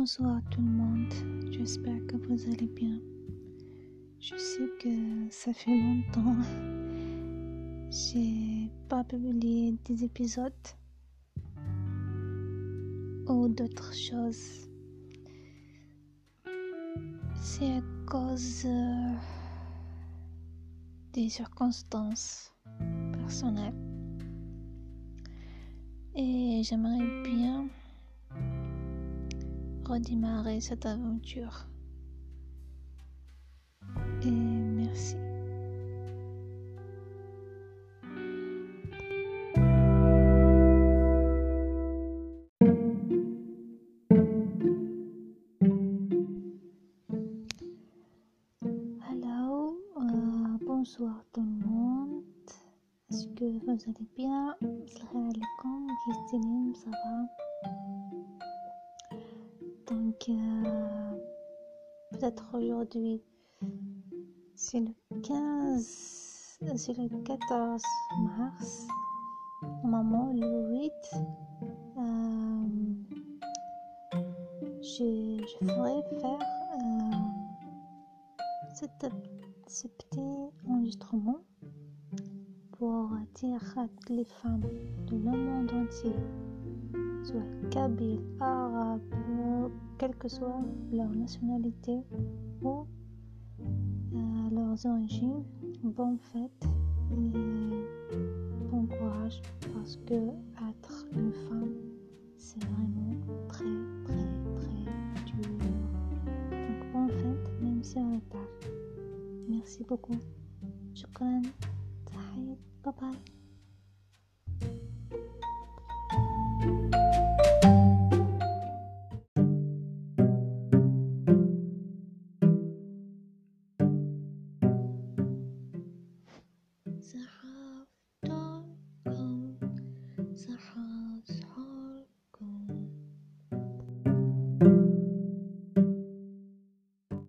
Bonsoir tout le monde, j'espère que vous allez bien. Je sais que ça fait longtemps. J'ai pas publié des épisodes ou d'autres choses. C'est à cause euh, des circonstances personnelles. Et j'aimerais bien redémarrer cette aventure. Et merci. Hello, euh, bonsoir tout le monde. Est-ce que vous allez bien? Salam alaikum, Christine, ça va? Donc, euh, peut-être aujourd'hui, c'est le 15, euh, c'est le 14 mars. Maman, le 8, euh, je, ferai faire euh, ce petit enregistrement pour dire à les femmes de le monde entier soit kabyle, arabe, euh, quelle que soit leur nationalité ou euh, leurs origines, bonne fête et bon courage parce que être une femme c'est vraiment très très très dur. Donc bonne fête même si on est tard. Merci beaucoup. شكرا تحية باي باي